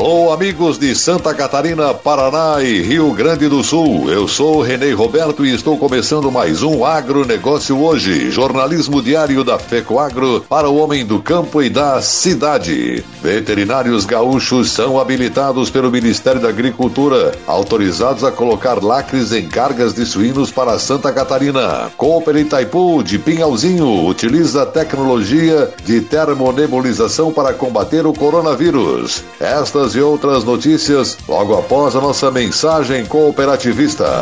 Alô, amigos de Santa Catarina, Paraná e Rio Grande do Sul. Eu sou Renê Roberto e estou começando mais um Agronegócio hoje. Jornalismo diário da FECOAGro para o homem do campo e da cidade. Veterinários gaúchos são habilitados pelo Ministério da Agricultura, autorizados a colocar lacres em cargas de suínos para Santa Catarina. Cooper Itaipu de Pinhalzinho utiliza tecnologia de termonebulização para combater o coronavírus. Esta e outras notícias logo após a nossa mensagem cooperativista.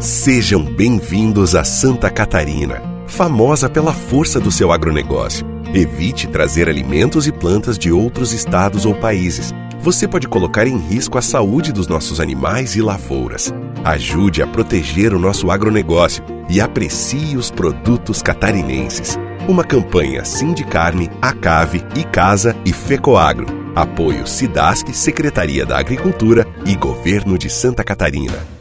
Sejam bem-vindos a Santa Catarina, famosa pela força do seu agronegócio. Evite trazer alimentos e plantas de outros estados ou países. Você pode colocar em risco a saúde dos nossos animais e lavouras. Ajude a proteger o nosso agronegócio e aprecie os produtos catarinenses. Uma campanha Sindicarne, Acave, Icasa e Fecoagro. Apoio Sidasc, Secretaria da Agricultura e Governo de Santa Catarina.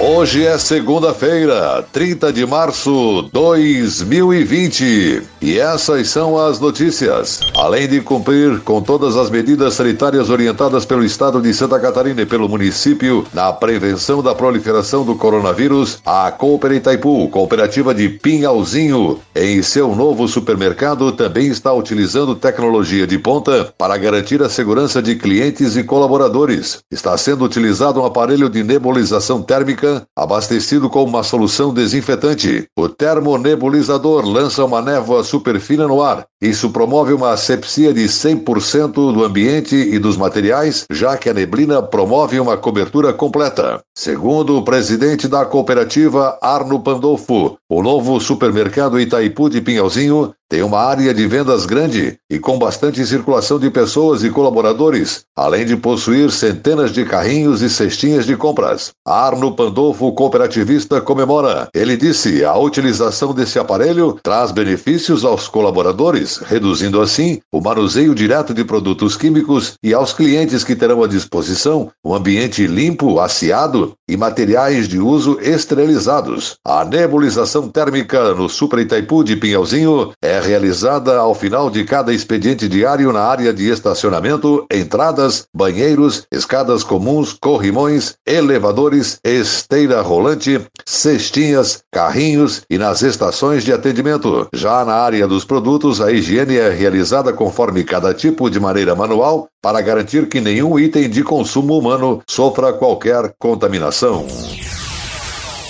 Hoje é segunda-feira, 30 de março de 2020. E essas são as notícias. Além de cumprir com todas as medidas sanitárias orientadas pelo Estado de Santa Catarina e pelo município na prevenção da proliferação do coronavírus, a Cooper Itaipu, cooperativa de Pinhalzinho, em seu novo supermercado também está utilizando tecnologia de ponta para garantir a segurança de clientes e colaboradores. Está sendo utilizado um aparelho de nebulização térmica abastecido com uma solução desinfetante. O termonebulizador lança uma névoa superfina no ar. Isso promove uma asepsia de 100% do ambiente e dos materiais, já que a neblina promove uma cobertura completa. Segundo o presidente da cooperativa Arno Pandolfo, o novo supermercado Itaipu de Pinhalzinho tem uma área de vendas grande e com bastante circulação de pessoas e colaboradores, além de possuir centenas de carrinhos e cestinhas de compras. Arno Pandolfo, cooperativista, comemora. Ele disse: a utilização desse aparelho traz benefícios aos colaboradores, reduzindo assim o manuseio direto de produtos químicos e aos clientes que terão à disposição um ambiente limpo, asseado e materiais de uso esterilizados. A nebulização térmica no Super Itaipu de Pinhalzinho é realizada ao final de cada expediente diário na área de estacionamento, entradas, banheiros, escadas comuns, corrimões, elevadores, esteira rolante, cestinhas, carrinhos e nas estações de atendimento. Já na área dos produtos, a higiene é realizada conforme cada tipo de maneira manual para garantir que nenhum item de consumo humano sofra qualquer contaminação.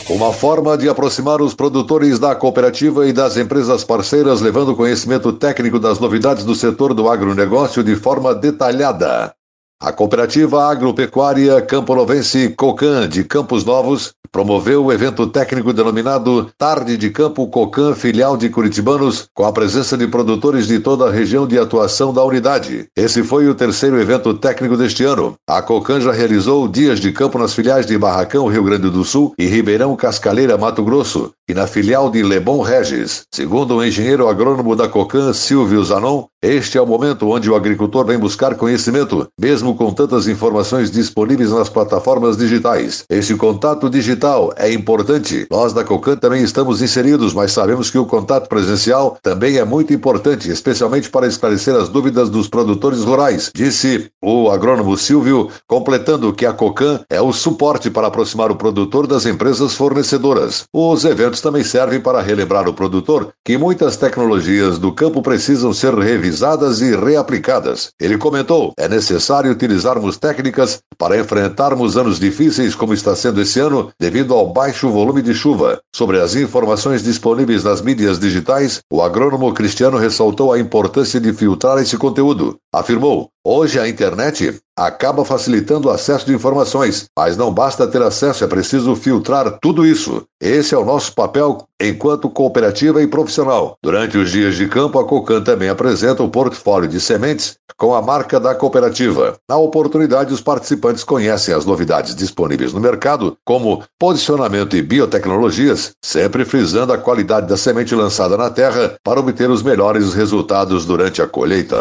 Uma forma de aproximar os produtores da cooperativa e das empresas parceiras, levando conhecimento técnico das novidades do setor do agronegócio de forma detalhada. A cooperativa agropecuária Campo Novense Cocan de Campos Novos promoveu o evento técnico denominado Tarde de Campo Cocan Filial de Curitibanos, com a presença de produtores de toda a região de atuação da unidade. Esse foi o terceiro evento técnico deste ano. A Cocan já realizou dias de campo nas filiais de Barracão, Rio Grande do Sul e Ribeirão Cascaleira, Mato Grosso, e na filial de Lebon Regis. Segundo o engenheiro agrônomo da Cocan, Silvio Zanon, este é o momento onde o agricultor vem buscar conhecimento, mesmo com tantas informações disponíveis nas plataformas digitais. Esse contato digital é importante. Nós da Cocan também estamos inseridos, mas sabemos que o contato presencial também é muito importante, especialmente para esclarecer as dúvidas dos produtores rurais, disse o agrônomo Silvio, completando que a Cocan é o suporte para aproximar o produtor das empresas fornecedoras. Os eventos também servem para relembrar o produtor que muitas tecnologias do campo precisam ser revistas revisadas e reaplicadas. Ele comentou: é necessário utilizarmos técnicas para enfrentarmos anos difíceis como está sendo esse ano, devido ao baixo volume de chuva. Sobre as informações disponíveis nas mídias digitais, o agrônomo Cristiano ressaltou a importância de filtrar esse conteúdo. Afirmou: Hoje a internet acaba facilitando o acesso de informações, mas não basta ter acesso, é preciso filtrar tudo isso. Esse é o nosso papel enquanto cooperativa e profissional. Durante os dias de campo, a Cocan também apresenta o portfólio de sementes com a marca da cooperativa. Na oportunidade, os participantes conhecem as novidades disponíveis no mercado, como posicionamento e biotecnologias, sempre frisando a qualidade da semente lançada na terra para obter os melhores resultados durante a colheita.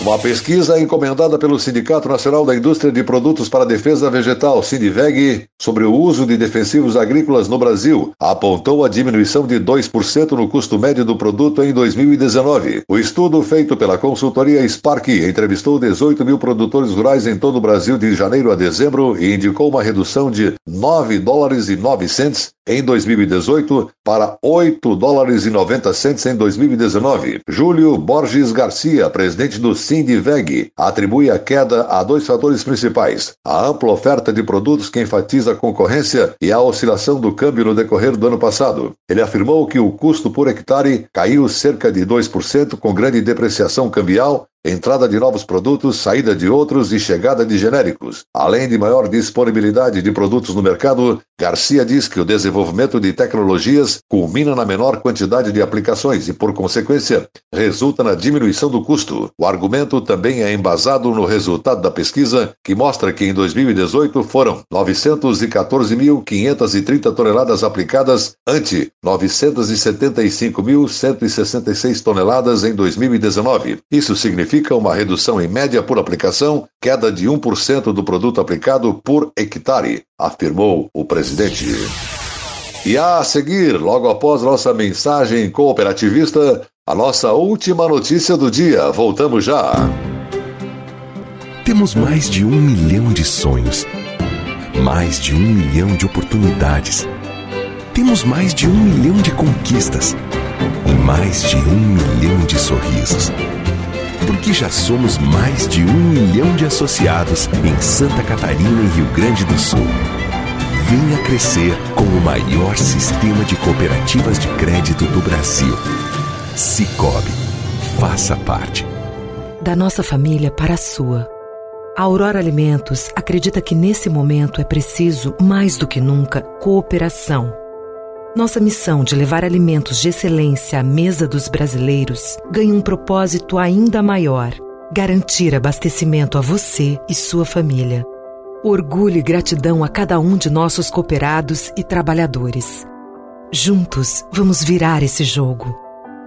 Uma pesquisa encomendada pelo Sindicato Nacional da Indústria de Produtos para a Defesa Vegetal, Sindiveg, sobre o uso de defensivos agrícolas no Brasil, apontou a diminuição de 2% no custo médio do produto em 2019. O estudo feito pela consultoria Spark entrevistou 18 mil produtores rurais em todo o Brasil de janeiro a dezembro e indicou uma redução de 9 dólares e 9 cents em 2018 para 8 dólares e 90 cents em 2019. Júlio Borges Garcia, presidente do Sindiveg, atribui a queda a dois fatores principais: a ampla oferta de produtos que enfatiza a concorrência e a oscilação do câmbio no decorrer do ano passado. Ele afirmou que o custo por hectare caiu cerca de 2% com grande depreciação cambial entrada de novos produtos, saída de outros e chegada de genéricos. Além de maior disponibilidade de produtos no mercado, Garcia diz que o desenvolvimento de tecnologias culmina na menor quantidade de aplicações e, por consequência, resulta na diminuição do custo. O argumento também é embasado no resultado da pesquisa, que mostra que em 2018 foram 914.530 toneladas aplicadas ante 975.166 toneladas em 2019. Isso significa significa uma redução em média por aplicação, queda de 1% do produto aplicado por hectare, afirmou o presidente. E a seguir, logo após nossa mensagem cooperativista, a nossa última notícia do dia. Voltamos já. Temos mais de um milhão de sonhos, mais de um milhão de oportunidades. Temos mais de um milhão de conquistas e mais de um milhão de sorrisos porque já somos mais de um milhão de associados em Santa Catarina e Rio Grande do Sul. Venha crescer com o maior sistema de cooperativas de crédito do Brasil. Cicobi. Faça parte. Da nossa família para a sua. A Aurora Alimentos acredita que nesse momento é preciso, mais do que nunca, cooperação nossa missão de levar alimentos de excelência à mesa dos brasileiros ganha um propósito ainda maior: garantir abastecimento a você e sua família. Orgulho e gratidão a cada um de nossos cooperados e trabalhadores. Juntos, vamos virar esse jogo.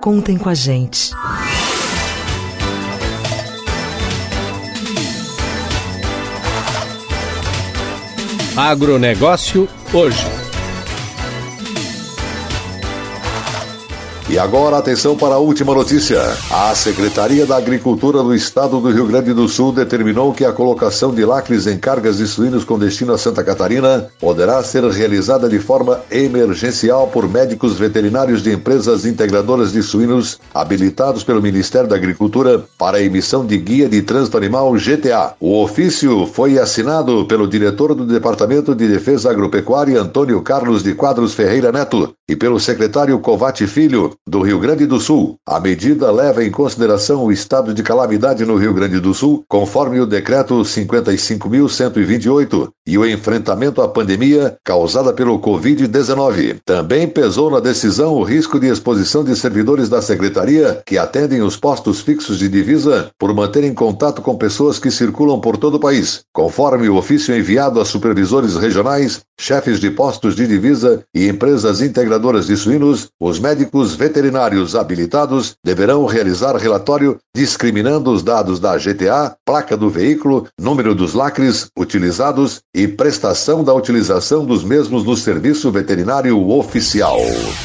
Contem com a gente. Agronegócio hoje. E agora, atenção para a última notícia. A Secretaria da Agricultura do Estado do Rio Grande do Sul determinou que a colocação de lacres em cargas de suínos com destino a Santa Catarina poderá ser realizada de forma emergencial por médicos veterinários de empresas integradoras de suínos habilitados pelo Ministério da Agricultura para a emissão de Guia de Trânsito Animal GTA. O ofício foi assinado pelo diretor do Departamento de Defesa Agropecuária, Antônio Carlos de Quadros Ferreira Neto, e pelo secretário Covate Filho, do Rio Grande do Sul. A medida leva em consideração o estado de calamidade no Rio Grande do Sul, conforme o decreto 55.128, e o enfrentamento à pandemia causada pelo Covid-19. Também pesou na decisão o risco de exposição de servidores da secretaria que atendem os postos fixos de divisa por manterem contato com pessoas que circulam por todo o país. Conforme o ofício enviado a supervisores regionais, chefes de postos de divisa e empresas integradoras de suínos, os médicos veterinários habilitados deverão realizar relatório discriminando os dados da GTA, placa do veículo, número dos lacres utilizados e prestação da utilização dos mesmos no serviço veterinário oficial.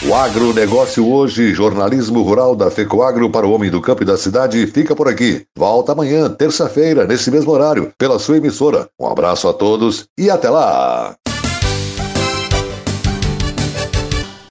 O agronegócio hoje, jornalismo rural da FECOAGRO para o homem do campo e da cidade, fica por aqui. Volta amanhã, terça-feira, nesse mesmo horário, pela sua emissora. Um abraço a todos e até lá!